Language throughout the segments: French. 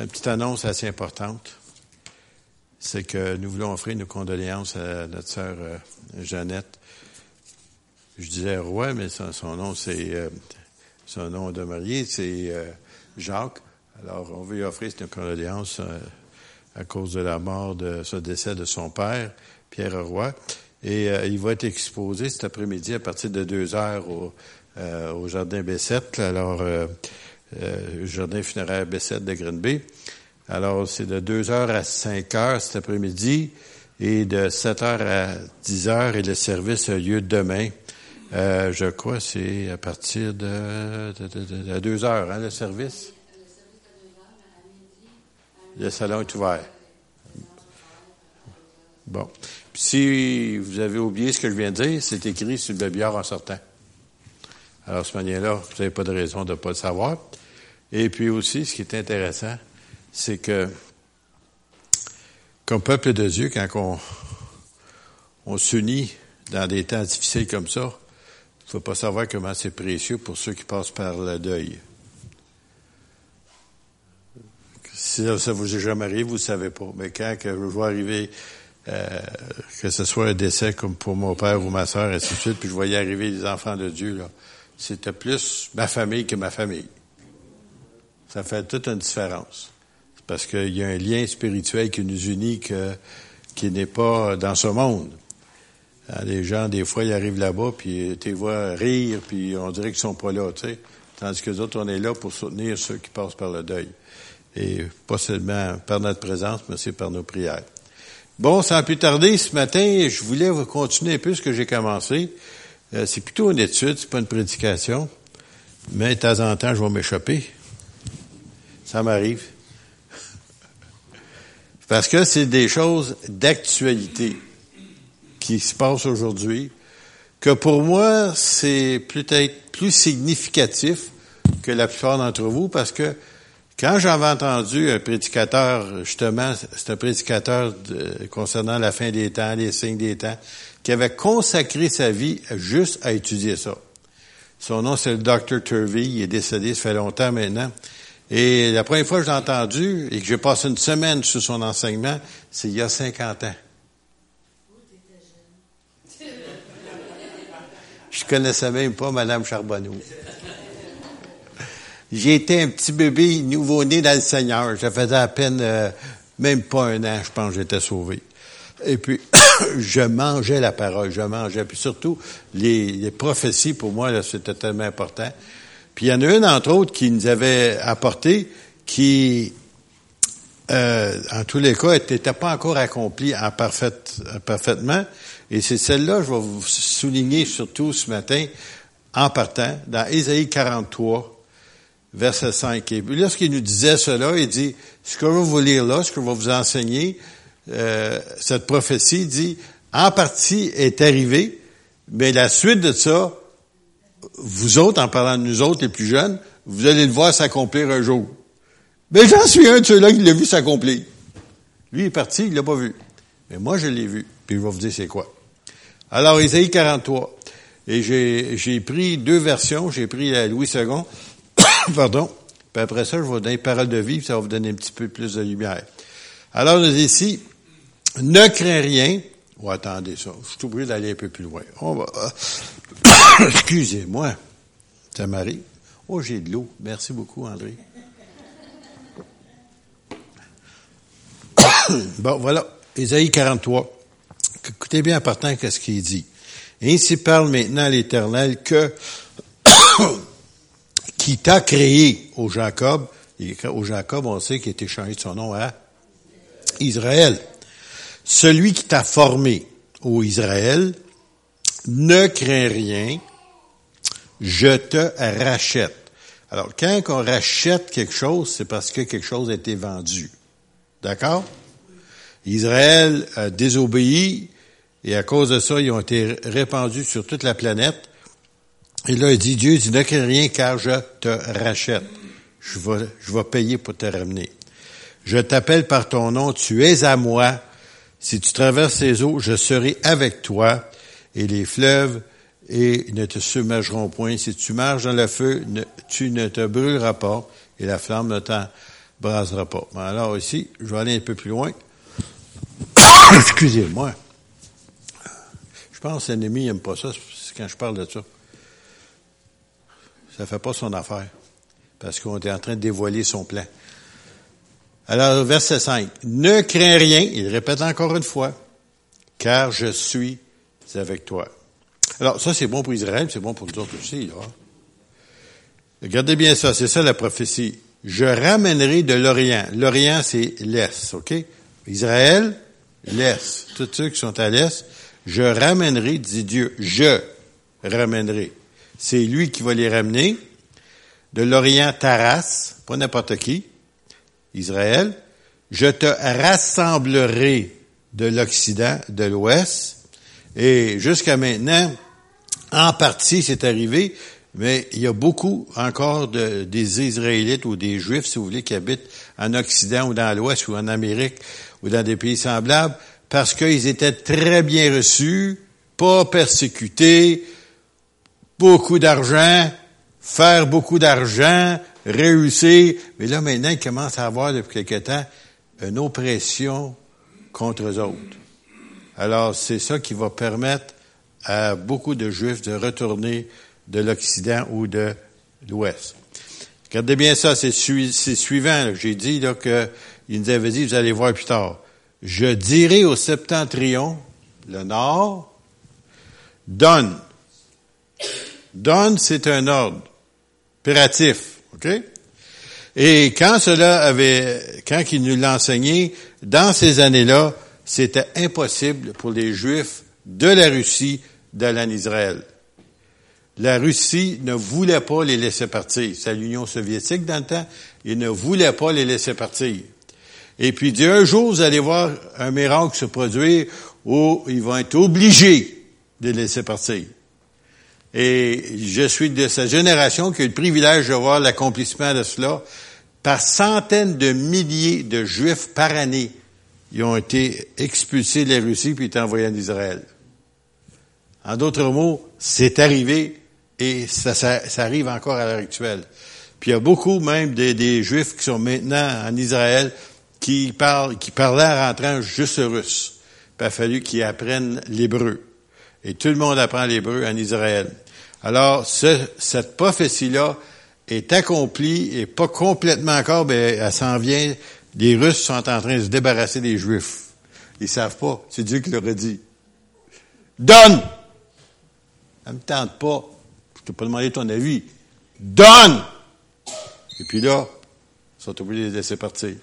Une petite annonce assez importante, c'est que nous voulons offrir nos condoléances à notre sœur euh, Jeannette. Je disais Roy, mais son, nom, c'est euh, son nom de marié, c'est euh, Jacques. Alors, on veut lui offrir nos condoléances à cause de la mort de ce décès de son père, Pierre Roy. Et il va être exposé cet après-midi à partir de deux heures au, au jardin Bessette. Alors, euh, jardin funéraire B7 de Green Bay. Alors, c'est de 2 heures à 5 heures cet après-midi et de 7 heures à 10 heures et le service a lieu demain. Euh, je crois c'est à partir de, de, 2 heures, hein, le service? Le salon est ouvert. Bon. Puis si vous avez oublié ce que je viens de dire, c'est écrit sur le billard en sortant. Alors, ce manière-là, vous n'avez pas de raison de ne pas le savoir. Et puis aussi, ce qui est intéressant, c'est que, comme peuple de Dieu, quand on, s'unit dans des temps difficiles comme ça, il faut pas savoir comment c'est précieux pour ceux qui passent par le deuil. Si ça vous est jamais arrivé, vous ne savez pas. Mais quand que je vois arriver, euh, que ce soit un décès comme pour mon père ou ma soeur, ainsi de suite, puis je voyais arriver les enfants de Dieu, là, c'était plus ma famille que ma famille ça fait toute une différence. Parce qu'il y a un lien spirituel qui nous unit que, qui n'est pas dans ce monde. Hein, les gens, des fois, ils arrivent là-bas, puis tu les vois rire, puis on dirait qu'ils sont pas là, tu sais. Tandis que nous autres, on est là pour soutenir ceux qui passent par le deuil. Et pas seulement par notre présence, mais aussi par nos prières. Bon, sans plus tarder, ce matin, je voulais continuer un peu ce que j'ai commencé. Euh, c'est plutôt une étude, c'est pas une prédication. Mais de temps en temps, je vais m'échapper. Ça m'arrive. Parce que c'est des choses d'actualité qui se passent aujourd'hui, que pour moi, c'est peut-être plus significatif que la plupart d'entre vous, parce que quand j'avais entendu un prédicateur, justement, c'est un prédicateur concernant la fin des temps, les signes des temps, qui avait consacré sa vie juste à étudier ça. Son nom, c'est le Dr. Turvey, il est décédé, ça fait longtemps maintenant. Et la première fois que j'ai entendu et que j'ai passé une semaine sur son enseignement, c'est il y a 50 ans. Je connaissais même pas Mme Charbonneau. J'ai un petit bébé nouveau-né dans le Seigneur. Je faisais à peine euh, même pas un an, je pense, j'étais sauvé. Et puis, je mangeais la parole, je mangeais. Puis surtout, les, les prophéties, pour moi, c'était tellement important. Puis il y en a une, entre autres, qui nous avait apporté, qui, euh, en tous les cas, n'était pas encore accomplie en parfaite, parfaitement. Et c'est celle-là, je vais vous souligner surtout ce matin, en partant, dans Ésaïe 43, verset 5. Et lorsqu'il nous disait cela, il dit, ce que je vais vous lire là, ce que je vais vous enseigner, euh, cette prophétie dit, en partie est arrivée, mais la suite de ça vous autres, en parlant de nous autres, les plus jeunes, vous allez le voir s'accomplir un jour. Mais j'en suis un de ceux-là qui l'a vu s'accomplir. Lui est parti, il l'a pas vu. Mais moi, je l'ai vu. Puis je vais vous dire c'est quoi. Alors, Isaïe 43. Et j'ai pris deux versions. J'ai pris la Louis II. Pardon. Puis après ça, je vais vous donner parole de vie, ça va vous donner un petit peu plus de lumière. Alors, nous ici, ne crains rien. Oh, attendez ça. Je suis obligé d'aller un peu plus loin. On va, Excusez-moi. Ça m'arrive. Oh, j'ai de l'eau. Merci beaucoup, André. bon, voilà. Ésaïe 43. Écoutez bien important qu'est-ce qu'il dit. Ainsi parle maintenant l'Éternel que qui t'a créé au Jacob. au Jacob, on sait qu'il a été changé de son nom à Israël. Celui qui t'a formé, au Israël, ne crains rien, je te rachète. Alors, quand on rachète quelque chose, c'est parce que quelque chose a été vendu. D'accord? Israël a désobéi et à cause de ça, ils ont été répandus sur toute la planète. Et là, il dit, Dieu dit, ne crains rien car je te rachète. Je vais, je vais payer pour te ramener. Je t'appelle par ton nom, tu es à moi. Si tu traverses les eaux, je serai avec toi et les fleuves et ne te submergeront point. Si tu marches dans le feu, tu ne te brûleras pas et la flamme ne brasera pas. Alors ici, je vais aller un peu plus loin. Excusez-moi. Je pense que l'ennemi n'aime pas ça quand je parle de ça. Ça fait pas son affaire. Parce qu'on est en train de dévoiler son plan. Alors, verset 5. Ne crains rien, il répète encore une fois, car je suis avec toi. Alors, ça, c'est bon pour Israël, c'est bon pour nous autres aussi, là. Regardez bien ça, c'est ça la prophétie. Je ramènerai de l'Orient. L'Orient, c'est l'Est, OK? Israël, l'Est. Tous ceux qui sont à l'Est, je ramènerai, dit Dieu, je ramènerai. C'est lui qui va les ramener de l'Orient Taras, pas n'importe qui, Israël. Je te rassemblerai de l'Occident, de l'Ouest. Et jusqu'à maintenant, en partie, c'est arrivé, mais il y a beaucoup encore de, des Israélites ou des Juifs, si vous voulez, qui habitent en Occident ou dans l'Ouest ou en Amérique ou dans des pays semblables, parce qu'ils étaient très bien reçus, pas persécutés, beaucoup d'argent, faire beaucoup d'argent, réussir. Mais là, maintenant, ils commencent à avoir depuis quelque temps une oppression contre eux autres. Alors, c'est ça qui va permettre à beaucoup de Juifs de retourner de l'Occident ou de l'Ouest. Regardez bien ça, c'est suivant. J'ai dit là, que il nous avait dit, vous allez voir plus tard. Je dirai au septentrion, le nord, donne. Donne, c'est un ordre. Impératif. OK? Et quand cela avait, quand il nous l'a enseigné, dans ces années-là, c'était impossible pour les Juifs de la Russie d'aller Israël. La Russie ne voulait pas les laisser partir. C'est l'Union soviétique dans le temps. Ils ne voulaient pas les laisser partir. Et puis, dit, un jour, vous allez voir un miracle se produire où ils vont être obligés de laisser partir. Et je suis de cette génération qui a eu le privilège de voir l'accomplissement de cela. Par centaines de milliers de Juifs par année, ils ont été expulsés de la Russie puis envoyés en Israël. En d'autres mots, c'est arrivé et ça, ça, arrive encore à l'heure actuelle. Puis il y a beaucoup même des, des, Juifs qui sont maintenant en Israël qui parlent, qui parlaient en rentrant juste russe. il a fallu qu'ils apprennent l'hébreu. Et tout le monde apprend l'hébreu en Israël. Alors, ce, cette prophétie-là est accomplie et pas complètement encore, mais elle s'en vient. Les Russes sont en train de se débarrasser des Juifs. Ils savent pas. C'est Dieu qui leur a dit. Donne! Ça me tente pas. Je t'ai pas demandé ton avis. Donne! Et puis là, ils sont obligés de les laisser partir.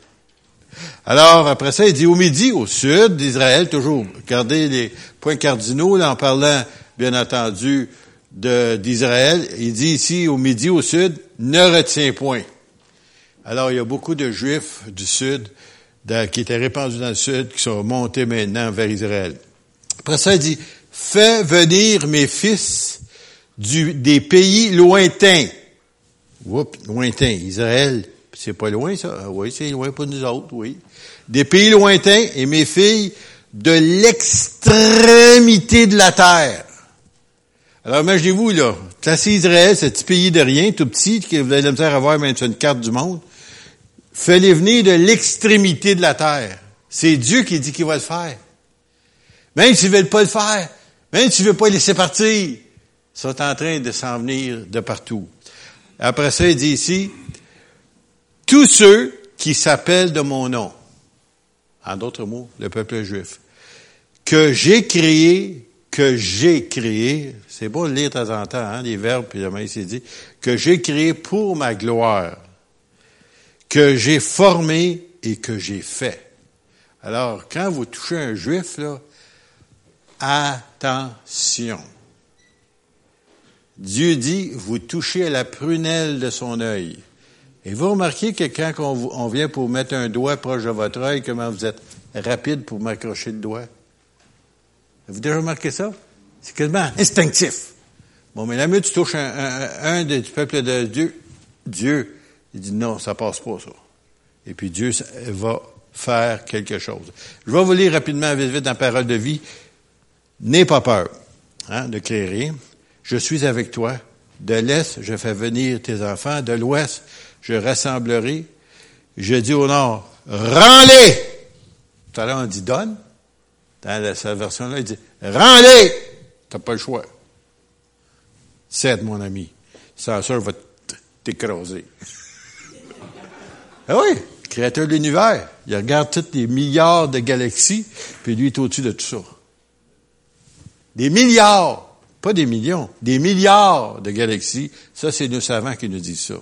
Alors, après ça, il dit au midi, au sud d'Israël, toujours. Regardez les points cardinaux, là, en parlant, bien entendu, d'Israël. Il dit ici, au midi, au sud, ne retiens point. Alors, il y a beaucoup de Juifs du sud qui étaient répandus dans le sud, qui sont montés maintenant vers Israël. Après ça, il dit, fais venir mes fils du, des pays lointains. Oups, lointains. Israël, c'est pas loin, ça? Ah oui, c'est loin pour nous autres, oui. Des pays lointains et mes filles de l'extrémité de la terre. Alors, imaginez-vous, là, classé Israël, ce petit pays de rien, tout petit, que vous avez la misère à voir même sur une carte du monde, fais-les venir de l'extrémité de la terre. C'est Dieu qui dit qu'il va le faire. Même s'ils veulent pas le faire, même s'ils veulent pas laisser partir, ils sont en train de s'en venir de partout. Après ça, il dit ici, tous ceux qui s'appellent de mon nom, en d'autres mots, le peuple juif, que j'ai créé, que j'ai créé, c'est beau de lire de temps en temps, hein, les verbes, puis demain il s'est dit, que j'ai créé pour ma gloire, que j'ai formé et que j'ai fait. Alors, quand vous touchez un juif, là, attention. Dieu dit, vous touchez à la prunelle de son œil. Et vous remarquez que quand on, vient pour mettre un doigt proche de votre œil, comment vous êtes rapide pour m'accrocher le doigt? Avez-vous déjà remarqué ça? C'est quasiment instinctif. Bon, mais la tu touches un, un, du peuple de Dieu, Dieu, il dit non, ça passe pas, ça. Et puis Dieu va faire quelque chose. Je vais vous lire rapidement, vite, vite, dans Parole de vie. N'aie pas peur, hein, de créer. Je suis avec toi. De l'Est, je fais venir tes enfants. De l'Ouest, je rassemblerai. Je dis au nord, rends-les! Tout à l'heure, on dit donne. Dans cette version-là, il dit, rends-les! T'as pas le choix. Cède, mon ami. Sans ça, va t'écraser. ah oui, créateur de l'univers. Il regarde tous les milliards de galaxies, puis lui est au-dessus de tout ça. Des milliards, pas des millions, des milliards de galaxies. Ça, c'est nos savants qui nous disent ça.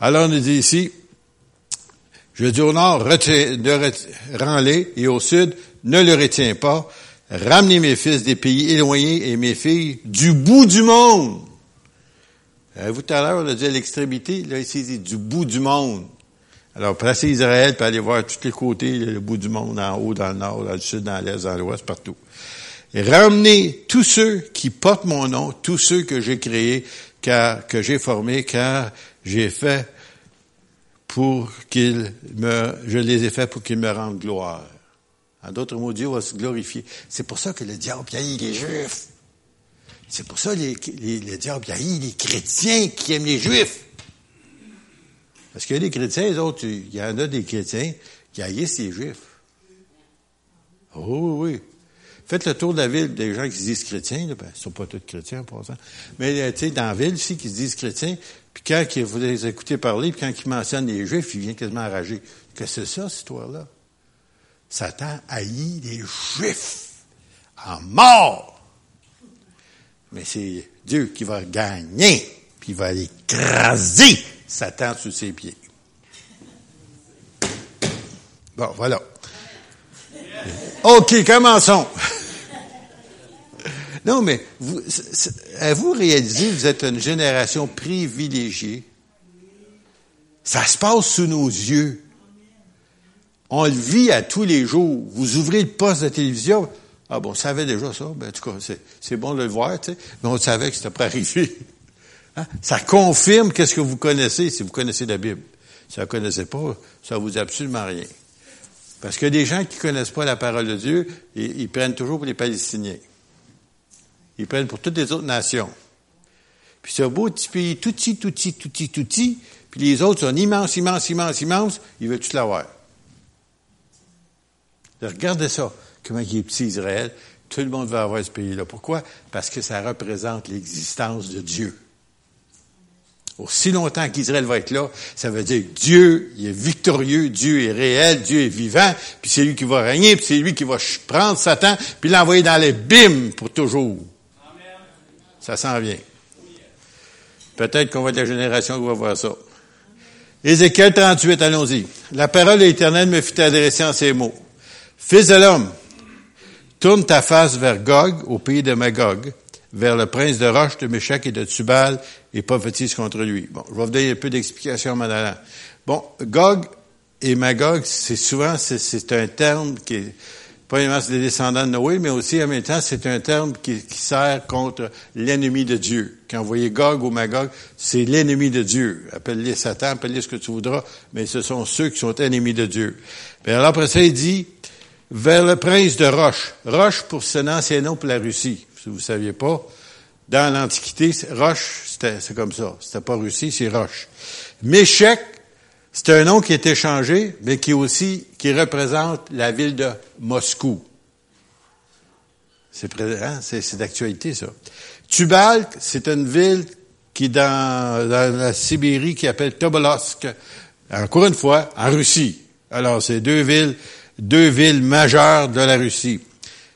Alors, on nous dit ici, je dis au nord, rends-les, et au sud, ne le retiens pas. Ramenez mes fils des pays éloignés et mes filles du bout du monde. Euh, vous, tout à l'heure, on a dit à l'extrémité, là, ici, c'est du bout du monde. Alors, placez Israël, puis aller voir tous les côtés, le bout du monde, en haut, dans le nord, dans le sud, dans l'est, dans l'ouest, partout. Ramenez tous ceux qui portent mon nom, tous ceux que j'ai créés, car, que j'ai formés, car j'ai fait pour qu'ils me, je les ai faits pour qu'ils me rendent gloire. En d'autres mots, Dieu va se glorifier. C'est pour ça que le diable haït les Juifs. C'est pour ça que les, le diable haït les chrétiens qui aiment les Juifs. Parce que les chrétiens, les autres, il y en a des chrétiens qui haïssent les Juifs. Oh oui. Faites le tour de la ville des gens qui se disent chrétiens, là, ben, ils sont pas tous chrétiens en passant. Mais euh, tu sais, dans la ville aussi, qui se disent chrétiens, puis quand vous les écoutez parler, puis quand ils mentionnent les Juifs, ils viennent quasiment enragés. Que c'est ça, cette histoire-là? Satan haït les Juifs en mort. Mais c'est Dieu qui va gagner, puis il va écraser Satan sous ses pieds. Bon, voilà. OK, commençons. Non, mais vous, que vous êtes une génération privilégiée? Ça se passe sous nos yeux. On le vit à tous les jours. Vous ouvrez le poste de télévision. Ah bon, on savait déjà ça. Ben, en tout cas, c'est bon de le voir, tu sais. Mais on savait que c'était pas arrivé. Hein? Ça confirme qu'est-ce que vous connaissez si vous connaissez la Bible. Si vous ne connaissez pas, ça vous dit absolument rien. Parce que des gens qui connaissent pas la parole de Dieu, ils, ils prennent toujours pour les Palestiniens. Ils prennent pour toutes les autres nations. Puis c'est un beau petit pays tout petit, tout petit, tout petit, tout petit, puis les autres sont immenses, immenses, immenses, immenses, ils veulent tout l'avoir. Regardez ça, comment il est petit Israël. Tout le monde va avoir ce pays-là. Pourquoi? Parce que ça représente l'existence de Dieu. Aussi longtemps qu'Israël va être là, ça veut dire Dieu est victorieux, Dieu est réel, Dieu est vivant, puis c'est lui qui va régner, puis c'est lui qui va prendre Satan, puis l'envoyer dans les bimes pour toujours. Ça s'en vient. Peut-être qu'on va être la génération qui va voir ça. Ézéchiel 38, allons-y. La parole de l'Éternel me fut adressée en ces mots. Fils de l'homme, tourne ta face vers Gog, au pays de Magog, vers le prince de Roche, de Méchac et de Tubal, et prophétise contre lui. Bon, je vais vous donner un peu d'explication en Bon, Gog et Magog, c'est souvent, c'est un terme qui est, premièrement, c'est des descendants de Noé, mais aussi, en même temps, c'est un terme qui, sert contre l'ennemi de Dieu. Quand vous voyez Gog ou Magog, c'est l'ennemi de Dieu. Appelle-les Satan, appelle-les ce que tu voudras, mais ce sont ceux qui sont ennemis de Dieu. Puis alors, après ça, il dit, vers le prince de Roche. Roche, pour son ancien nom pour la Russie. Si vous ne saviez pas, dans l'Antiquité, Roche, c'est comme ça. C'était pas Russie, c'est Roche. Méchec, c'est un nom qui est échangé, mais qui aussi, qui représente la ville de Moscou. C'est hein, d'actualité, ça. Tubal, c'est une ville qui est dans, dans la Sibérie qui s'appelle Tobolsk. Encore une fois, en Russie. Alors, c'est deux villes, deux villes majeures de la Russie.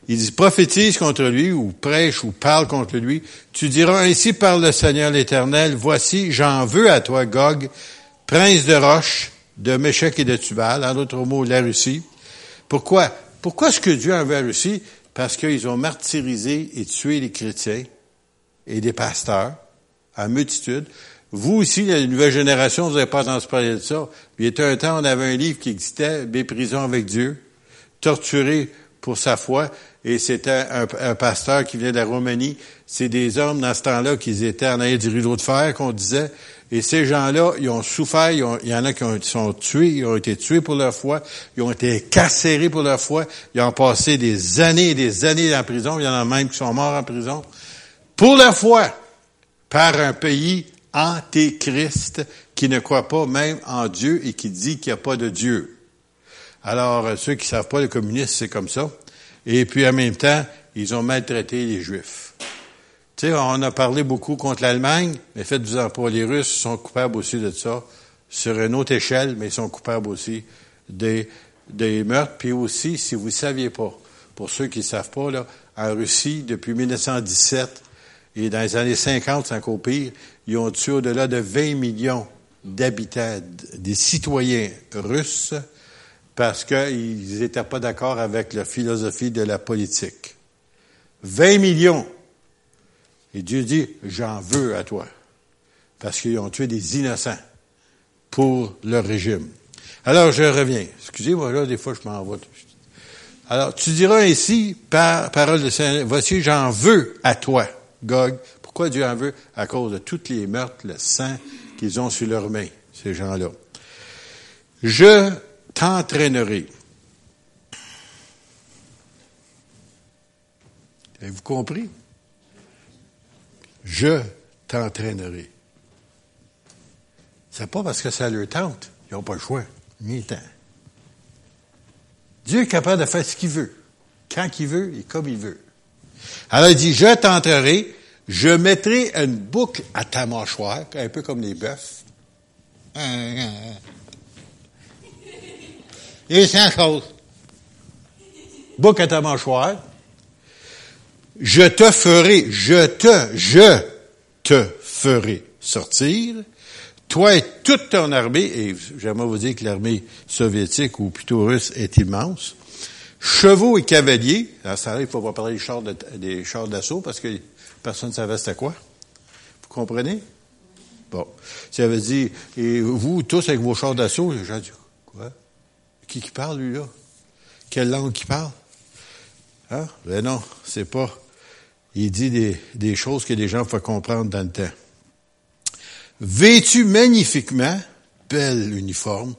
Il dit, prophétise contre lui, ou prêche, ou parle contre lui. Tu diras, ainsi par le Seigneur l'Éternel, voici, j'en veux à toi, Gog, prince de Roche, de Méchec et de Tubal, en d'autres mots, la Russie. Pourquoi? Pourquoi est-ce que Dieu en veut à la Russie? Parce qu'ils ont martyrisé et tué les chrétiens et des pasteurs en multitude. Vous aussi, la nouvelle génération, vous n'avez pas entendu parler de ça. Il y a un temps, on avait un livre qui existait, Méprisons avec Dieu, torturé pour sa foi et c'était un, pasteur qui venait de la Roumanie. C'est des hommes dans ce temps-là qui étaient en arrière du rideau de fer, qu'on disait. Et ces gens-là, ils ont souffert, il y en a qui ont, sont tués, ils ont été tués pour leur foi, ils ont été carcérés pour leur foi, ils ont passé des années et des années en prison, il y en a même qui sont morts en prison, pour leur foi, par un pays antéchrist qui ne croit pas même en Dieu et qui dit qu'il n'y a pas de Dieu. Alors, ceux qui savent pas, les communistes, c'est comme ça. Et puis, en même temps, ils ont maltraité les Juifs. Tu sais, on a parlé beaucoup contre l'Allemagne, mais faites-vous-en pas, les Russes sont coupables aussi de ça, sur une autre échelle, mais ils sont coupables aussi des, meurtres. Puis aussi, si vous ne saviez pas, pour ceux qui ne savent pas, là, en Russie, depuis 1917 et dans les années 50, c'est encore pire, ils ont tué au-delà de 20 millions d'habitants, des citoyens russes, parce qu'ils n'étaient pas d'accord avec la philosophie de la politique. 20 millions. Et Dieu dit, j'en veux à toi. Parce qu'ils ont tué des innocents pour leur régime. Alors, je reviens. Excusez-moi, là, des fois, je m'en vais. Alors, tu diras ainsi, par parole de Saint, voici, j'en veux à toi, Gog. Pourquoi Dieu en veut? À cause de tous les meurtres, le sang qu'ils ont sur leurs mains, ces gens-là. Je t'entraînerai. Avez-vous compris? Je t'entraînerai. C'est pas parce que ça leur tente. Ils n'ont pas le choix. Ni temps. Dieu est capable de faire ce qu'il veut, quand il veut et comme il veut. Alors il dit, je t'entrerai, je mettrai une boucle à ta mâchoire, un peu comme les bœufs. Et la chose. Boucle à ta mâchoire. Je te ferai, je te, je te ferai sortir toi et toute ton armée, et j'aimerais vous dire que l'armée soviétique ou plutôt russe est immense, chevaux et cavaliers, à ça il faut pas parler des chars, des chars d'assaut parce que personne ne savait c'était quoi. Vous comprenez? Bon. Ça veut dire, et vous tous avec vos chars d'assaut, j'ai dit, quoi? Qui qui parle, lui, là? Quelle langue qui parle? Hein? Ben non, c'est pas. Il dit des, choses que les gens font comprendre dans le temps vêtus magnifiquement, bel uniforme,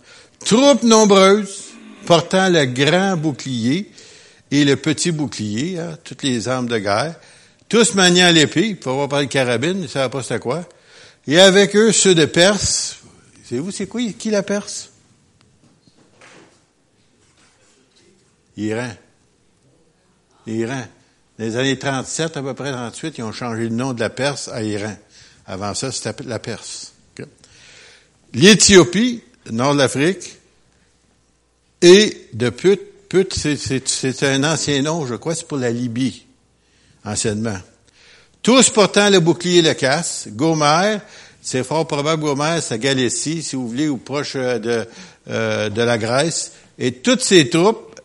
troupes nombreuses, portant le grand bouclier et le petit bouclier, hein, toutes les armes de guerre, tous maniant l'épée, il faut avoir parlé de carabine, ils ne savaient pas quoi, et avec eux ceux de Perse. Savez-vous c'est quoi, qui la Perse? Iran. Iran. Dans les années 37, à peu près 38, ils ont changé le nom de la Perse à Iran. Avant ça, c'était la Perse. L'Éthiopie, nord de l'Afrique, et de Put, Put, c'est un ancien nom, je crois, c'est pour la Libye, anciennement. Tous portant le bouclier et le casse. Gomer, c'est fort probable Gomer, c'est Galicie, si vous voulez, ou proche euh, de, euh, de la Grèce. Et toutes ces troupes,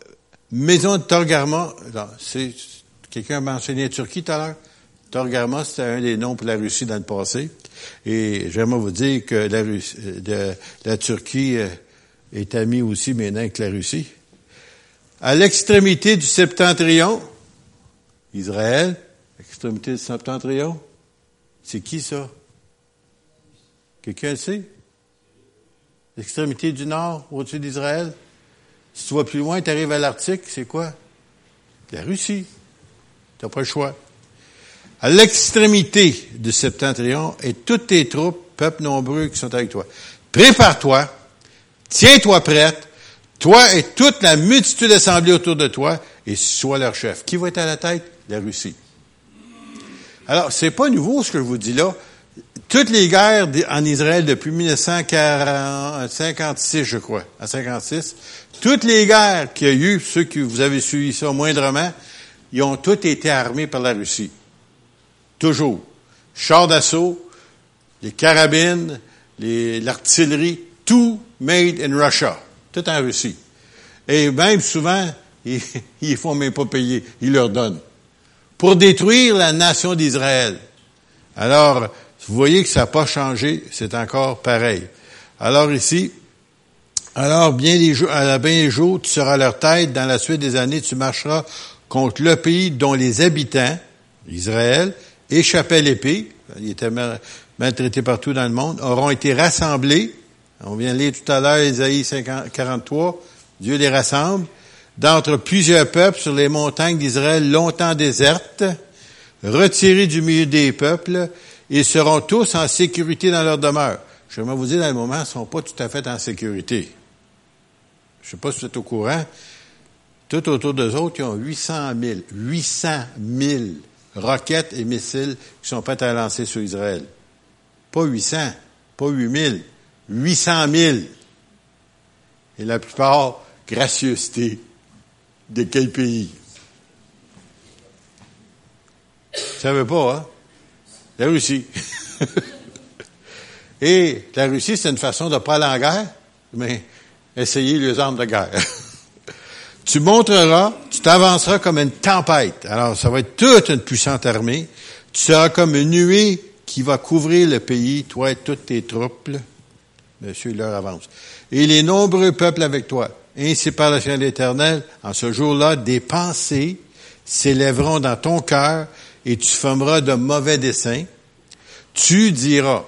maison de Torgarma, c'est, quelqu'un a mentionné la Turquie tout à l'heure? Torgarma, c'était un des noms pour la Russie dans le passé. Et j'aimerais vous dire que la, la Turquie euh, est amie aussi maintenant avec la Russie. À l'extrémité du septentrion, Israël, l'extrémité du septentrion, c'est qui ça? Quelqu'un sait? L'extrémité du nord, au-dessus d'Israël. Si tu vas plus loin, tu arrives à l'Arctique, c'est quoi? La Russie. Tu n'as pas le choix à l'extrémité du septentrion et toutes tes troupes, peuples nombreux qui sont avec toi. Prépare-toi, tiens-toi prête, toi et toute la multitude assemblée autour de toi, et sois leur chef. Qui va être à la tête? La Russie. Alors, c'est pas nouveau ce que je vous dis là. Toutes les guerres en Israël depuis 1956, je crois, à 56, toutes les guerres qu'il y a eu, ceux que vous avez suivi ça moindrement, ils ont toutes été armés par la Russie. Toujours. Chars d'assaut, les carabines, l'artillerie, tout made in Russia. Tout en Russie. Et même souvent, ils, ne font même pas payer. Ils leur donnent. Pour détruire la nation d'Israël. Alors, vous voyez que ça n'a pas changé. C'est encore pareil. Alors ici, alors bien les jours, à la bien des jours, tu seras leur tête. Dans la suite des années, tu marcheras contre le pays dont les habitants, Israël, échappaient l'épée, ils étaient maltraités partout dans le monde, auront été rassemblés. On vient de lire tout à l'heure Isaïe 43. Dieu les rassemble d'entre plusieurs peuples sur les montagnes d'Israël longtemps désertes, retirés du milieu des peuples, ils seront tous en sécurité dans leur demeure. je vais vous dire, dans le moment, ne sont pas tout à fait en sécurité. Je ne sais pas si vous êtes au courant. Tout autour d'eux autres, ils ont 800 000, 800 000 roquettes et missiles qui sont prêts à lancer sur Israël. Pas 800, pas 8 000, 800 000. Et la plupart, gracieuseté. De quel pays? Vous savez pas, hein? La Russie. Et la Russie, c'est une façon de pas aller en guerre, mais essayer les armes de guerre. tu montreras, tu t'avanceras comme une tempête. Alors, ça va être toute une puissante armée. Tu seras comme une nuée qui va couvrir le pays, toi et toutes tes troupes. Monsieur leur avance. Et les nombreux peuples avec toi. Ainsi par la chaîne éternelle, en ce jour-là, des pensées s'élèveront dans ton cœur et tu formeras de mauvais desseins. Tu diras,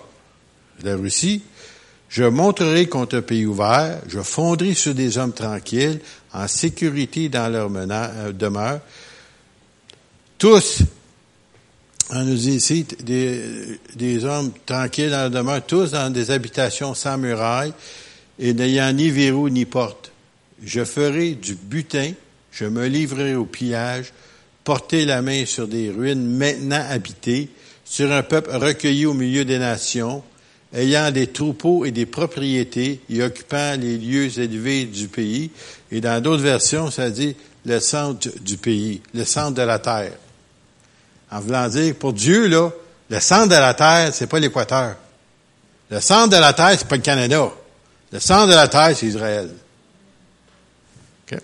la Russie, je montrerai contre un pays ouvert, je fonderai sur des hommes tranquilles, en sécurité dans leur euh, demeure. Tous, on nous ici, des, des hommes tranquilles dans leur demeure, tous dans des habitations sans murailles et n'ayant ni verrou ni porte. Je ferai du butin, je me livrerai au pillage, porter la main sur des ruines maintenant habitées, sur un peuple recueilli au milieu des nations, ayant des troupeaux et des propriétés et occupant les lieux élevés du pays. Et dans d'autres versions, ça dit le centre du pays, le centre de la terre. En voulant dire, pour Dieu, là, le centre de la terre, c'est pas l'équateur. Le centre de la terre, c'est pas le Canada. Le centre de la terre, c'est Israël. Okay.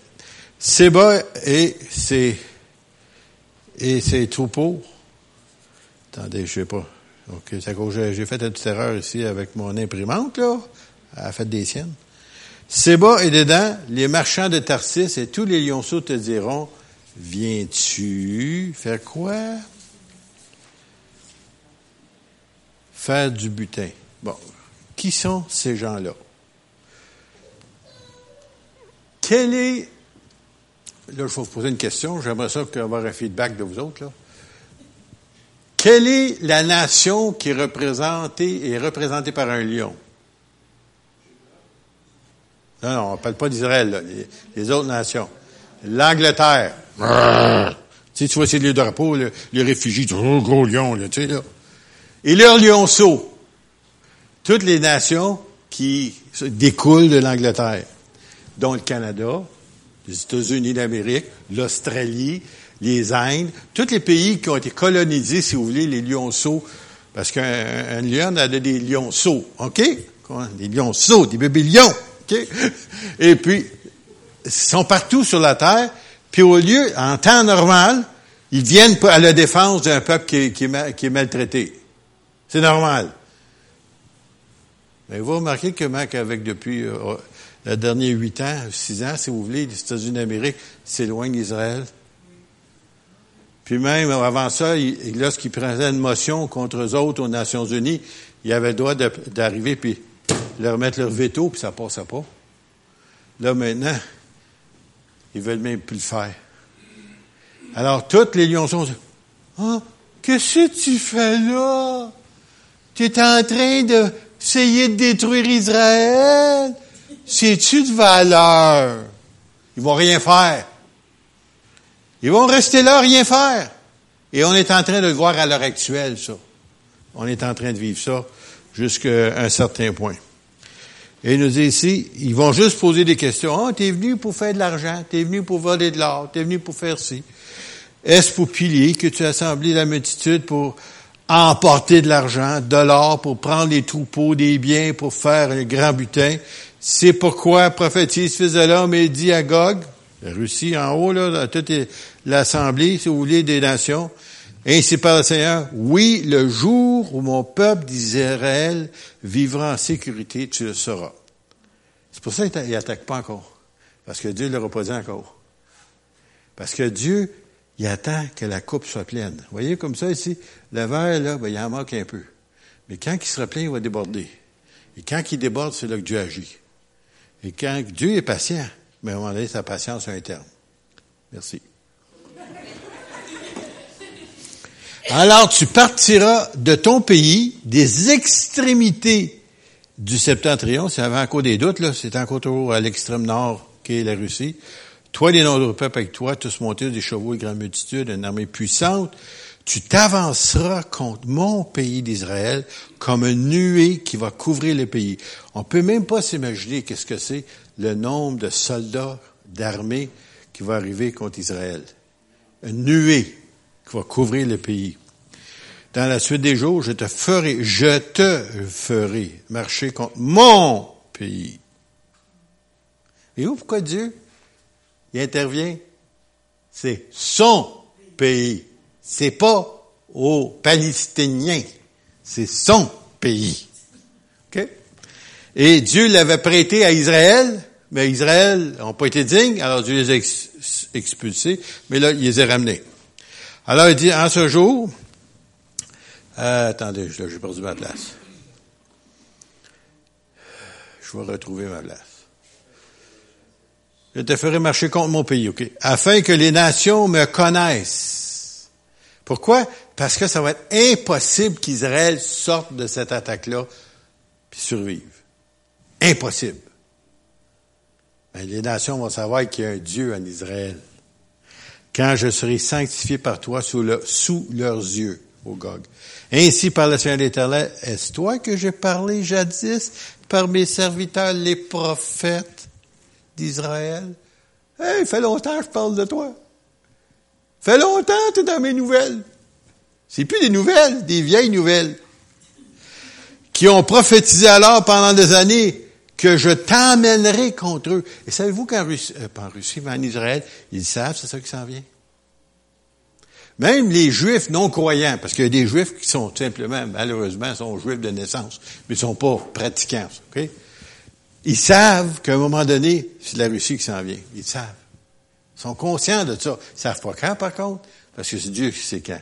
Séba et ses, et ses troupeaux. Attendez, je sais pas. OK, j'ai fait une petite erreur ici avec mon imprimante, là. Elle a fait des siennes. Séba est dedans, les marchands de Tarsis et tous les lionceaux te diront, viens-tu faire quoi? Faire du butin. Bon, qui sont ces gens-là? Quel est, là, il faut vous poser une question, j'aimerais ça avoir un feedback de vous autres, là. Quelle est la nation qui est représentée, par un lion? Non, non, on ne parle pas d'Israël, les, autres nations. L'Angleterre. tu tu vois, c'est le drapeau, les réfugiés, gros lion, tu sais, là. Et leur lionceau. Toutes les nations qui découlent de l'Angleterre, dont le Canada, les États-Unis d'Amérique, l'Australie, les Indes, tous les pays qui ont été colonisés, si vous voulez, les lionceaux, parce qu'un lion a des lionceaux, OK? Des lionceaux, des bébés lions, OK? Et puis, ils sont partout sur la terre, puis au lieu, en temps normal, ils viennent à la défense d'un peuple qui, qui, est maltraité. C'est normal. Mais vous remarquez que, Mac, avec depuis euh, les derniers huit ans, six ans, si vous voulez, les États-Unis d'Amérique s'éloignent d'Israël. Puis même avant ça, lorsqu'il prenait une motion contre eux autres aux Nations Unies, il avait le droit d'arriver puis leur mettre leur veto, puis ça passait pas. Là maintenant, ils veulent même plus le faire. Alors toutes les lions sont Ah, qu'est-ce que tu fais là? Tu es en train d'essayer de détruire Israël? C'est-tu de valeur? Ils vont rien faire. Ils vont rester là, rien faire. Et on est en train de le voir à l'heure actuelle, ça. On est en train de vivre ça jusqu'à un certain point. Et il nous dit ici, ils vont juste poser des questions. Ah, t'es venu pour faire de l'argent, t'es venu pour voler de l'or, t'es venu pour faire ci. Est-ce pour pilier que tu as assemblé la multitude pour emporter de l'argent, de l'or, pour prendre les troupeaux, des biens, pour faire un grand butin? C'est pourquoi prophétise fils de l'homme et dit à Gog, la Russie en haut, là, toute l'Assemblée, si vous voulez, des nations. Ainsi par le Seigneur, oui, le jour où mon peuple d'Israël vivra en sécurité, tu le sauras. C'est pour ça qu'il n'attaque pas encore. Parce que Dieu ne l'aura pas dit encore. Parce que Dieu, il attend que la coupe soit pleine. Vous voyez, comme ça ici, le verre, là, ben, il en manque un peu. Mais quand il sera plein, il va déborder. Et quand il déborde, c'est là que Dieu agit. Et quand Dieu est patient, mais à un moment donné, sa patience a un terme. Merci. Alors tu partiras de ton pays, des extrémités du septentrion, y avait encore des doutes, là, c'est encore toujours à l'extrême nord qui est la Russie. Toi, les nombreux peuples avec toi, tous montés des chevaux et grande multitude, une armée puissante, tu t'avanceras contre mon pays d'Israël comme une nuée qui va couvrir le pays. On peut même pas s'imaginer qu'est-ce que c'est le nombre de soldats d'armée qui va arriver contre Israël. Une nuée qui va couvrir le pays. Dans la suite des jours, je te ferai, je te ferai marcher contre mon pays. Et où pourquoi Dieu? Il intervient? C'est son pays. C'est pas aux Palestiniens. C'est son pays. OK? Et Dieu l'avait prêté à Israël, mais Israël n'a pas été digne, alors Dieu les a expulsés, mais là, il les a ramenés. Alors, il dit, en ce jour, euh, attendez, j'ai perdu ma place. Je vais retrouver ma place. Je te ferai marcher contre mon pays, OK? Afin que les nations me connaissent. Pourquoi? Parce que ça va être impossible qu'Israël sorte de cette attaque-là puis survive. Impossible. Les nations vont savoir qu'il y a un Dieu en Israël. Quand je serai sanctifié par toi sous, leurs yeux, au Gog. Ainsi par le Seigneur l'Éternel, est-ce toi que j'ai parlé jadis par mes serviteurs, les prophètes? d'Israël? Hey, fait longtemps que je parle de toi. Fait longtemps que tu es dans mes nouvelles. C'est plus des nouvelles, des vieilles nouvelles. Qui ont prophétisé alors pendant des années que je t'emmènerai contre eux. Et savez-vous qu'en Russie, euh, pas en Russie, mais en Israël, ils savent, c'est ça qui s'en vient? Même les Juifs non croyants, parce qu'il y a des Juifs qui sont simplement, malheureusement, sont Juifs de naissance, mais ils sont pas pratiquants. ok? Ils savent qu'à un moment donné, c'est la Russie qui s'en vient. Ils savent. Ils sont conscients de ça. Ils savent pas quand, par contre, parce que c'est Dieu qui sait quand.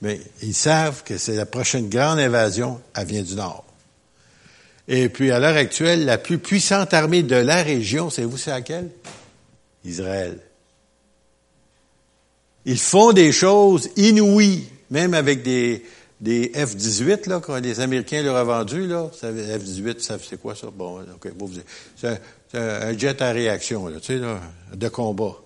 Mais ils savent que c'est la prochaine grande invasion, elle vient du Nord. Et puis, à l'heure actuelle, la plus puissante armée de la région, savez-vous c'est laquelle? Israël. Ils font des choses inouïes, même avec des, des F-18, là, quand les Américains leur ont vendu, là, F-18, c'est quoi ça? Bon, OK, c'est un, jet à réaction, là, tu sais, là, de combat.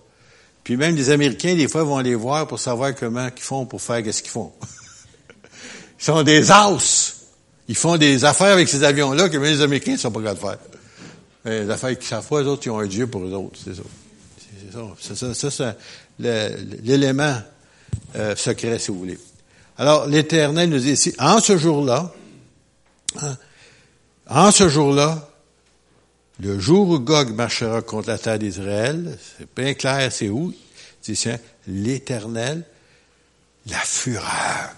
Puis même les Américains, des fois, vont les voir pour savoir comment ils font pour faire ce qu'ils font. ils sont des as. Ils font des affaires avec ces avions-là que les Américains ne sont pas capables de faire. Les affaires qu'ils savent pas, eux autres, ils ont un Dieu pour eux autres, c'est ça. C'est ça. Ça, c'est l'élément euh, secret, si vous voulez. Alors, l'Éternel nous dit ici, en ce jour-là, hein, en ce jour-là, le jour où Gog marchera contre la terre d'Israël, c'est bien clair, c'est où? C'est l'Éternel, la fureur.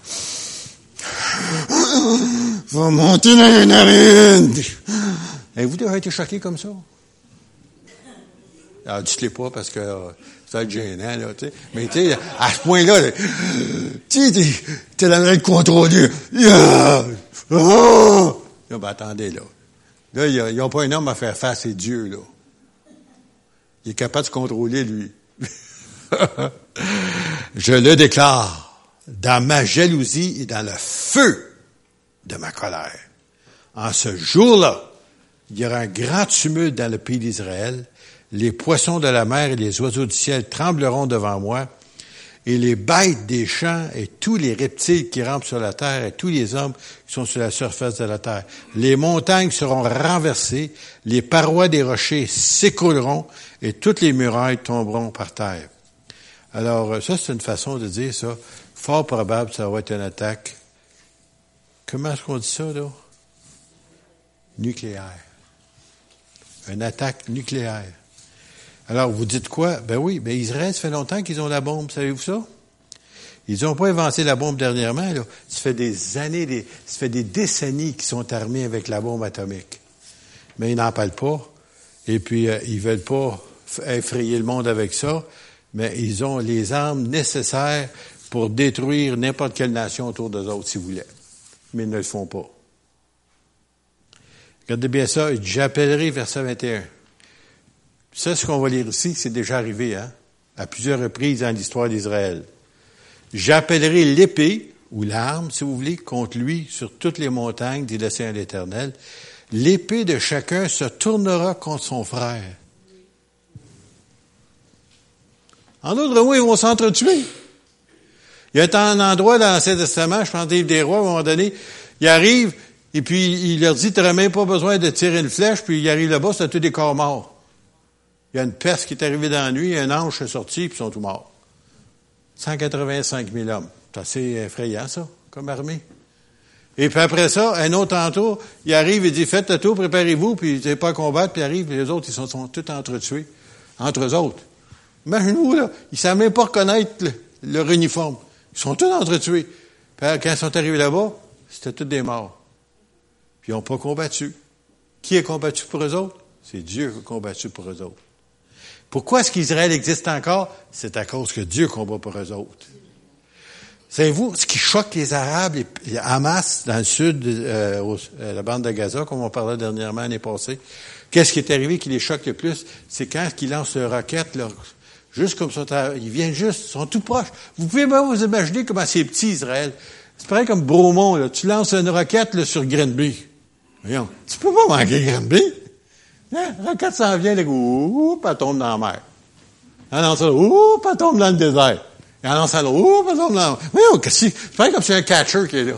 Va monter dans les narines. Avez-vous déjà été choqué comme ça? Alors, dites-le pas parce que euh, ça va être gênant, là, tu sais. Mais tu sais, à ce point-là, tu sais, t'es main de contrôler. Yeah! Oh! Ben, attendez, là. Là, ils n'ont pas un homme à faire face, c'est Dieu, là. Il est capable de se contrôler, lui. Je le déclare, dans ma jalousie et dans le feu de ma colère. En ce jour-là, il y aura un grand tumulte dans le pays d'Israël, les poissons de la mer et les oiseaux du ciel trembleront devant moi, et les bêtes des champs et tous les reptiles qui rampent sur la terre et tous les hommes qui sont sur la surface de la terre. Les montagnes seront renversées, les parois des rochers s'écrouleront et toutes les murailles tomberont par terre. Alors, ça, c'est une façon de dire ça. Fort probable, ça va être une attaque. Comment est-ce qu'on dit ça, là? Nucléaire. Une attaque nucléaire. Alors, vous dites quoi? Ben oui, ben Israël, ça fait longtemps qu'ils ont la bombe, savez-vous ça? Ils n'ont pas inventé la bombe dernièrement, là. Ça fait des années, des, ça fait des décennies qu'ils sont armés avec la bombe atomique. Mais ils n'en parlent pas. Et puis, euh, ils veulent pas effrayer le monde avec ça, mais ils ont les armes nécessaires pour détruire n'importe quelle nation autour d'eux autres, s'ils voulaient. Mais ils ne le font pas. Regardez bien ça. J'appellerai verset 21. Ça, ce qu'on va lire ici, c'est déjà arrivé, hein, à plusieurs reprises dans l'histoire d'Israël. J'appellerai l'épée, ou l'arme, si vous voulez, contre lui sur toutes les montagnes, dit le Seigneur l'Éternel. l'épée de chacun se tournera contre son frère. En d'autres mots, ils vont s'entretuer. Il y a un endroit dans l'Ancien Testament, je pense, des rois, à un moment donné, il arrive, et puis il leur dit, tu n'aurais même pas besoin de tirer une flèche, puis il arrive là-bas, c'est tous des corps morts. Il y a une peste qui est arrivée dans la nuit, un ange est sorti, puis ils sont tous morts. 185 000 hommes. C'est assez effrayant, ça, comme armée. Et puis après ça, un autre tantôt, il arrive, il dit, faites le tour, préparez-vous, puis il pas à combattre, puis arrive, puis les autres, ils sont, sont tous entretués, entre eux autres. Imaginez-vous, là, ils ne savent même pas reconnaître leur uniforme. Ils sont tous entretués. Puis quand ils sont arrivés là-bas, c'était tous des morts. Puis ils n'ont pas combattu. Qui a combattu pour eux autres? C'est Dieu qui a combattu pour eux autres. Pourquoi est-ce qu'Israël existe encore? C'est à cause que Dieu combat pour eux autres. Savez-vous, ce qui choque les Arabes, les, Hamas, dans le sud, euh, euh, la bande de Gaza, comme on parlait dernièrement l'année passée, qu'est-ce qui est arrivé qui les choque le plus? C'est quand ils lancent leurs roquettes, juste comme ça, ils viennent juste, ils sont tout proches. Vous pouvez même vous imaginer comment c'est petit, Israël. C'est pareil comme Bromont, là. Tu lances une roquette là, sur Grenby. Voyons, tu peux pas manquer Grenby. Hein? La roquette s'en vient, là, ouh, elle tombe dans la mer. Elle lance ça, ouh, elle tombe dans le désert. Elle lance ça, ouh, elle tombe dans la mer. Voyons, c'est? Pareil comme c'est un catcher qui est là.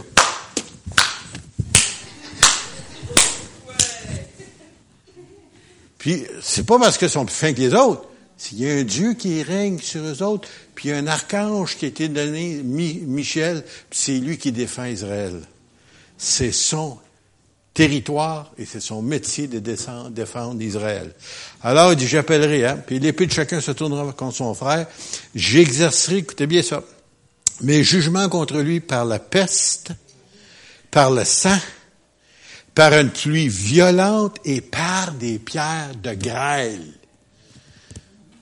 Puis, c'est pas parce qu'ils sont plus fins que les autres. S'il y a un Dieu qui règne sur eux autres, puis il y a un archange qui a été donné, Michel, puis c'est lui qui défend Israël. C'est son territoire et c'est son métier de défendre Israël. Alors il dit, j'appellerai, hein, puis l'épée de chacun se tournera contre son frère, j'exercerai, écoutez bien ça, mes jugements contre lui par la peste, par le sang, par une pluie violente et par des pierres de grêle.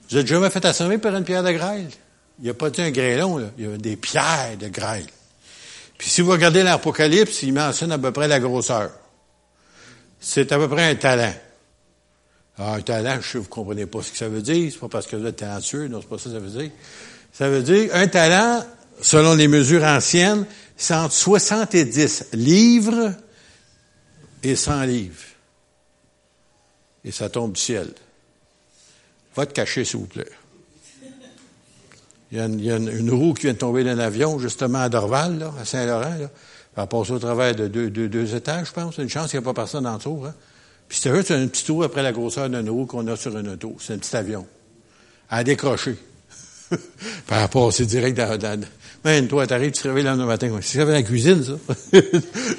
Vous êtes jamais fait assommer par une pierre de grêle? Il n'y a pas un grêlon, là. il y a des pierres de grêle. Puis si vous regardez l'Apocalypse, il mentionne à peu près la grosseur. C'est à peu près un talent. Alors, ah, un talent, je sais, vous comprenez pas ce que ça veut dire. C'est pas parce que vous êtes talentueux, non, c'est pas ça que ça veut dire. Ça veut dire, un talent, selon les mesures anciennes, c'est entre 70 livres et 100 livres. Et ça tombe du ciel. Va te cacher, s'il vous plaît. Il y a, une, roue qui vient de tomber d'un avion, justement à Dorval, là, à Saint-Laurent. Là. Elle a passé au travers de deux, étages, je pense. Une chance qu'il n'y a pas personne en dessous. Hein. Puis c'était juste un petit tour après la grosseur d'une roue qu'on a sur un auto. C'est un petit avion. À décrocher. Par rapport, c'est direct dans, dans, même toi, t'arrives, tu te réveilles le matin. C'est dans la cuisine, ça. tu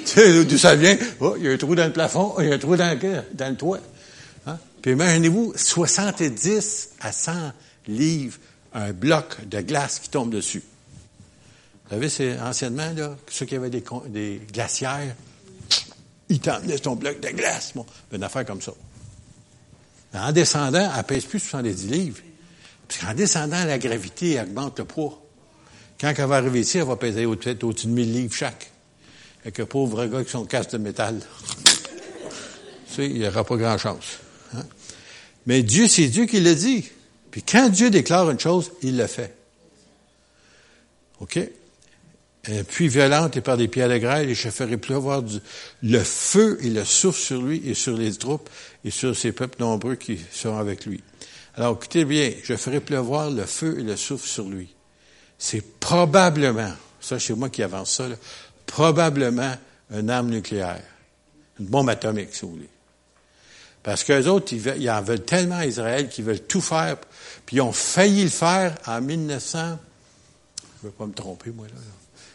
sais d'où ça vient? Oh, il y a un trou dans le plafond, il y a un trou dans dans le toit. Puis imaginez-vous, 70 à 100 livres, un bloc de glace qui tombe dessus. Vous savez, c'est anciennement, là, ceux qui avaient des, des glacières, ils t'emmenaient ton bloc de glace. Bon, une affaire comme ça. En descendant, elle pèse plus 70 livres. Parce qu'en descendant, la gravité augmente le poids. Quand elle va arriver ici, elle va peser au-dessus de 1000 livres chaque. Avec un pauvre gars qui son casque de métal. tu sais, il n'y aura pas grand-chance. Hein? Mais Dieu, c'est Dieu qui le dit. Puis quand Dieu déclare une chose, il le fait. OK? puis violente et par des pierres de grêle, et je ferai pleuvoir du, le feu et le souffle sur lui et sur les troupes et sur ces peuples nombreux qui sont avec lui. Alors écoutez bien, je ferai pleuvoir le feu et le souffle sur lui. C'est probablement, ça c'est moi qui avance ça, probablement une arme nucléaire, une bombe atomique, si vous voulez. Parce qu'eux autres, ils, en veulent tellement à Israël qu'ils veulent tout faire. Puis ils ont failli le faire en 1900, je ne veux pas me tromper, moi, là,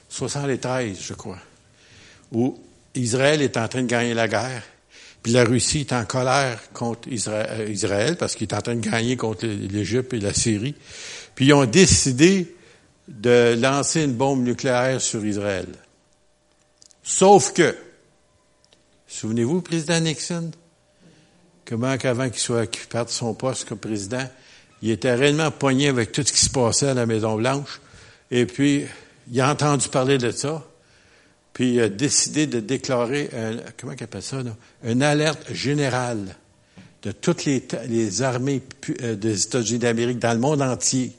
73, je crois, où Israël est en train de gagner la guerre. Puis la Russie est en colère contre euh, Israël, parce qu'il est en train de gagner contre l'Égypte et la Syrie. Puis ils ont décidé de lancer une bombe nucléaire sur Israël. Sauf que, souvenez-vous, président Nixon, comment qu'avant qu'il soit qu'il perde son poste comme président, il était réellement poigné avec tout ce qui se passait à la Maison Blanche. Et puis, il a entendu parler de ça. Puis il a décidé de déclarer, un, comment il appelle ça, une alerte générale de toutes les, les armées euh, des États-Unis d'Amérique dans le monde entier.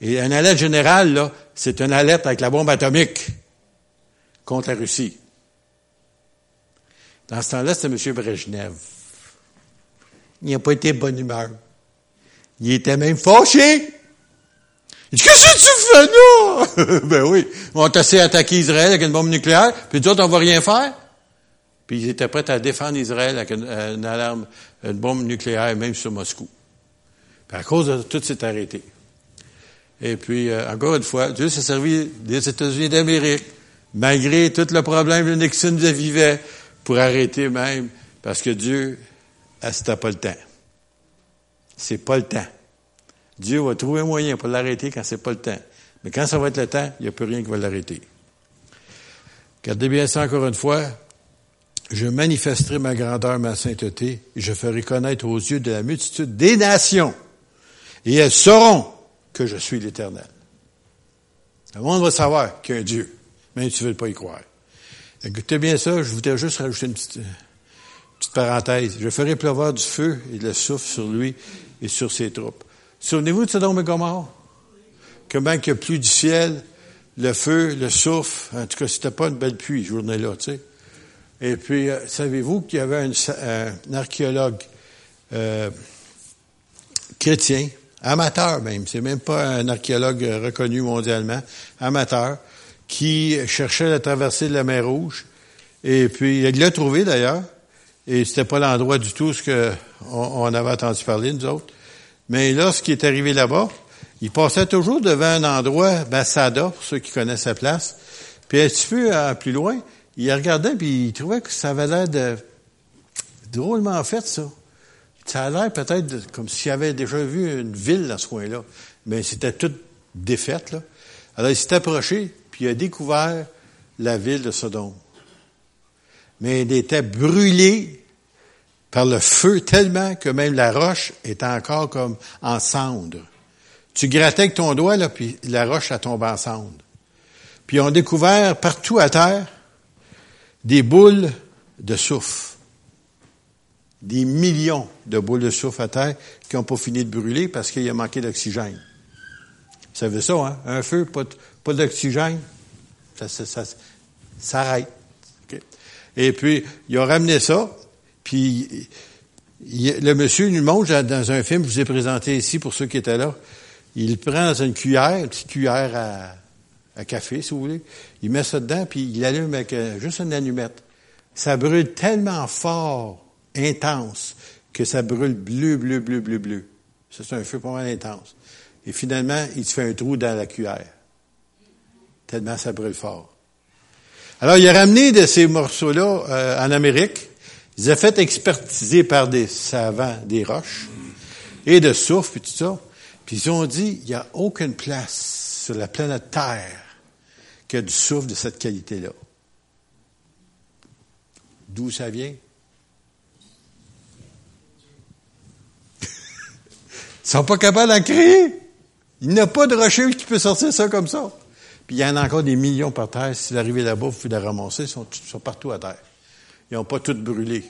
Et une alerte générale, là, c'est une alerte avec la bombe atomique contre la Russie. Dans ce temps-là, c'était M. Brejnev. Il n'a pas été de bonne humeur. Il était même fâché. Il dit, qu'est-ce que tu fais là? ben oui, on t'a essayé d'attaquer Israël avec une bombe nucléaire, puis d'autres, on va rien faire. Puis ils étaient prêts à défendre Israël avec une, alarme, une bombe nucléaire, même sur Moscou. Puis à cause de tout, s'est arrêté. Et puis, euh, encore une fois, Dieu s'est servi des États-Unis d'Amérique, malgré tout le problème que Nixon vivait, pour arrêter même, parce que Dieu, ah, c'était pas le temps. C'est pas le temps. Dieu va trouver un moyen pour l'arrêter quand c'est pas le temps. Mais quand ça va être le temps, il n'y a plus rien qui va l'arrêter. Regardez bien ça encore une fois. Je manifesterai ma grandeur, ma sainteté, et je ferai connaître aux yeux de la multitude des nations, et elles sauront que je suis l'Éternel. Le monde va savoir qu'il y a un Dieu, même si tu ne veux pas y croire. Écoutez bien ça, je voudrais juste rajouter une petite, petite parenthèse. Je ferai pleuvoir du feu et de la souffle sur lui et sur ses troupes. Souvenez-vous de Sodome et Gomorre? Comment qu'il n'y a plus du ciel, le feu, le souffle. En tout cas, c'était pas une belle pluie, journée-là, tu sais. Et puis, euh, savez-vous qu'il y avait un, archéologue euh, chrétien, amateur même, c'est même pas un archéologue reconnu mondialement, amateur, qui cherchait la traversée de la mer Rouge. Et puis, il l'a trouvé d'ailleurs. Et c'était pas l'endroit du tout ce que on, avait entendu parler, nous autres. Mais lorsqu'il est arrivé là-bas, il passait toujours devant un endroit, Bassada, pour ceux qui connaissent la place. Puis un petit peu euh, plus loin, il regardait puis il trouvait que ça avait l'air de drôlement fait, ça. Ça a l'air peut-être comme s'il avait déjà vu une ville dans ce coin-là. Mais c'était toute défaite, là. Alors il s'est approché, puis il a découvert la ville de Sodome. Mais elle était brûlée par le feu tellement que même la roche est encore comme en cendre. Tu grattais avec ton doigt, là, puis la roche, a tombé en cendre. Puis on découvert partout à terre des boules de soufre. Des millions de boules de soufre à terre qui n'ont pas fini de brûler parce qu'il a manqué d'oxygène. Vous savez ça, hein? Un feu, pas, d'oxygène, ça, ça. Et puis, il a ramené ça, puis le monsieur lui montre dans un film que je vous ai présenté ici pour ceux qui étaient là. Il prend dans une cuillère, une petite cuillère à, café, si vous voulez. Il met ça dedans, puis il allume avec euh, juste une allumette. Ça brûle tellement fort, intense, que ça brûle bleu, bleu, bleu, bleu, bleu. Ça, c'est un feu pas mal intense. Et finalement, il se fait un trou dans la cuillère. Tellement ça brûle fort. Alors, il a ramené de ces morceaux-là euh, en Amérique. Ils ont fait expertiser par des savants des roches et de souffle et tout ça. Puis ils ont dit, il n'y a aucune place sur la planète Terre qui a du souffle de cette qualité-là. D'où ça vient? Ils sont pas capables d'en créer. Il n'y a pas de rocher qui peut sortir ça comme ça. Puis il y en a encore des millions par terre. Si vous arrivez là-bas, vous pouvez les ramasser. Ils sont, partout à terre. Ils n'ont pas tout brûlé.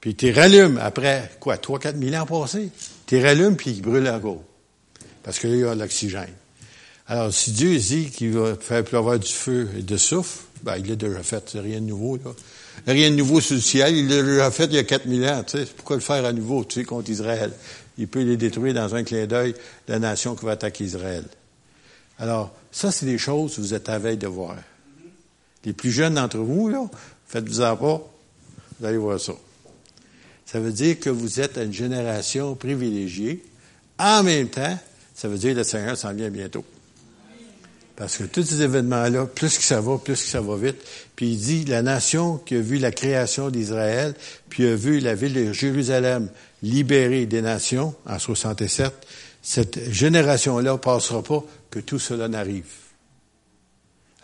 Puis tu rallumes après, quoi, 3-4 000 ans passés? Tu rallumes, puis ils brûlent encore. Parce que là, il y a de l'oxygène. Alors, si Dieu dit qu'il va faire pleuvoir du feu et de souffle, ben, il l'a déjà fait. C'est rien de nouveau, là. Rien de nouveau sur le ciel. Il l'a déjà fait il y a 4000 ans, tu sais. Pourquoi le faire à nouveau, tu sais, contre Israël? Il peut les détruire dans un clin d'œil, la nation qui va attaquer Israël. Alors, ça, c'est des choses que vous êtes à veille de voir. Les plus jeunes d'entre vous, là, faites-vous-en pas, vous allez voir ça. Ça veut dire que vous êtes une génération privilégiée. En même temps, ça veut dire que le Seigneur s'en vient bientôt. Parce que tous ces événements-là, plus que ça va, plus que ça va vite. Puis il dit, la nation qui a vu la création d'Israël, puis a vu la ville de Jérusalem libérée des nations en 67, cette génération-là passera pas que tout cela n'arrive.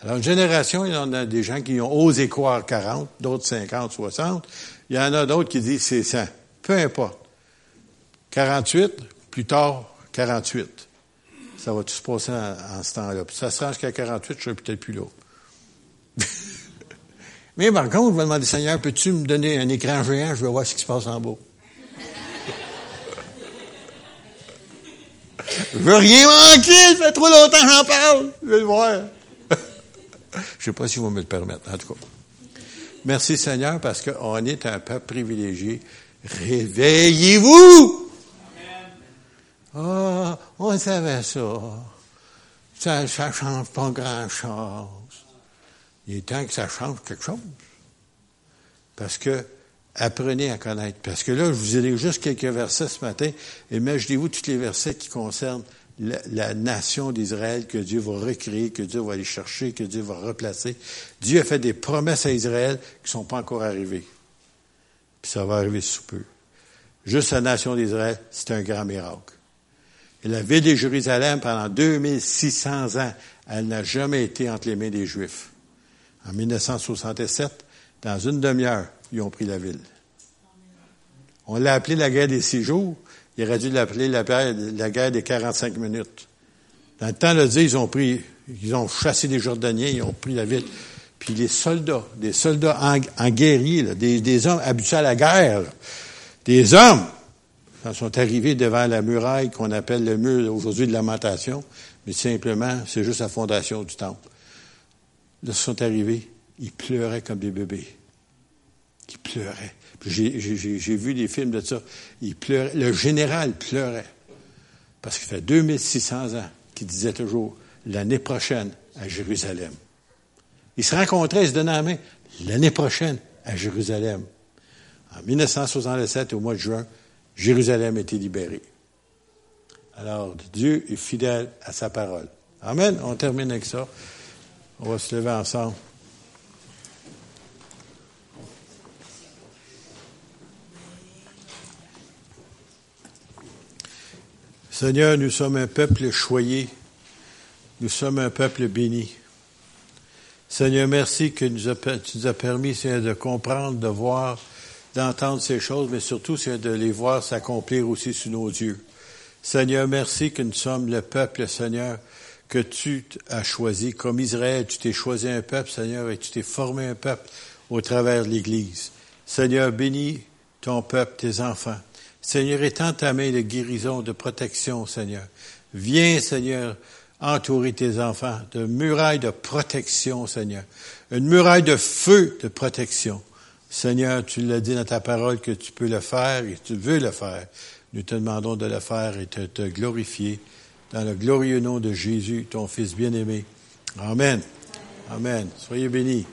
Alors, une génération, il y en a des gens qui ont osé croire 40, d'autres 50, 60. Il y en a d'autres qui disent c'est 100. Peu importe. 48, plus tard, 48. Ça va tout se passer en, ce temps-là. Puis ça sera jusqu'à 48, je serai peut-être plus là. Mais par contre, je vais demander, Seigneur, peux-tu me donner un écran géant? Je veux voir ce qui se passe en bas. Je veux rien manquer, ça fait trop longtemps que j'en parle. Je vais le voir. je sais pas si vous me le permettre, en tout cas. Merci Seigneur parce qu'on est un peuple privilégié. Réveillez-vous! Ah, on savait ça. Ça, ça change pas grand-chose. Il est temps que ça change quelque chose. Parce que apprenez à connaître. Parce que là, je vous ai lu juste quelques versets ce matin. Imaginez-vous tous les versets qui concernent la, nation d'Israël que Dieu va recréer, que Dieu va aller chercher, que Dieu va replacer. Dieu a fait des promesses à Israël qui ne sont pas encore arrivées. Puis ça va arriver sous peu. Juste la nation d'Israël, c'est un grand miracle. Et la ville de Jérusalem, pendant 2600 ans, elle n'a jamais été entre les mains des Juifs. En 1967, dans une demi-heure, ils ont pris la ville. On l'a appelé la guerre des six jours. Il aurait dû l'appeler la, guerre des 45 minutes. Dans le temps de dire, ils ont pris, ils ont chassé des Jordaniens, ils ont pris la ville. Puis les soldats, des soldats en, guerrier, des, hommes habitués à la guerre, des hommes, sont arrivés devant la muraille qu'on appelle le mur aujourd'hui de lamentation, mais simplement, c'est juste la fondation du temple. Là, ils sont arrivés, ils pleuraient comme des bébés. Ils pleuraient. J'ai vu des films de ça. Il pleurait. Le général pleurait. Parce qu'il fait 2600 ans qu'il disait toujours l'année prochaine à Jérusalem. Ils se rencontraient, ils se donnaient la main l'année prochaine à Jérusalem. En 1967, au mois de juin, Jérusalem était libérée. Alors, Dieu est fidèle à sa parole. Amen. On termine avec ça. On va se lever ensemble. Seigneur, nous sommes un peuple choyé. Nous sommes un peuple béni. Seigneur, merci que tu nous as permis, Seigneur, de comprendre, de voir, d'entendre ces choses, mais surtout, Seigneur, de les voir s'accomplir aussi sous nos yeux. Seigneur, merci que nous sommes le peuple, Seigneur, que tu as choisi. Comme Israël, tu t'es choisi un peuple, Seigneur, et tu t'es formé un peuple au travers de l'Église. Seigneur, bénis ton peuple, tes enfants. Seigneur, étends ta main de guérison, de protection, Seigneur. Viens, Seigneur, entourer tes enfants de murailles de protection, Seigneur. Une muraille de feu de protection. Seigneur, tu l'as dit dans ta parole que tu peux le faire et tu veux le faire. Nous te demandons de le faire et de te glorifier dans le glorieux nom de Jésus, ton Fils bien-aimé. Amen. Amen. Soyez bénis.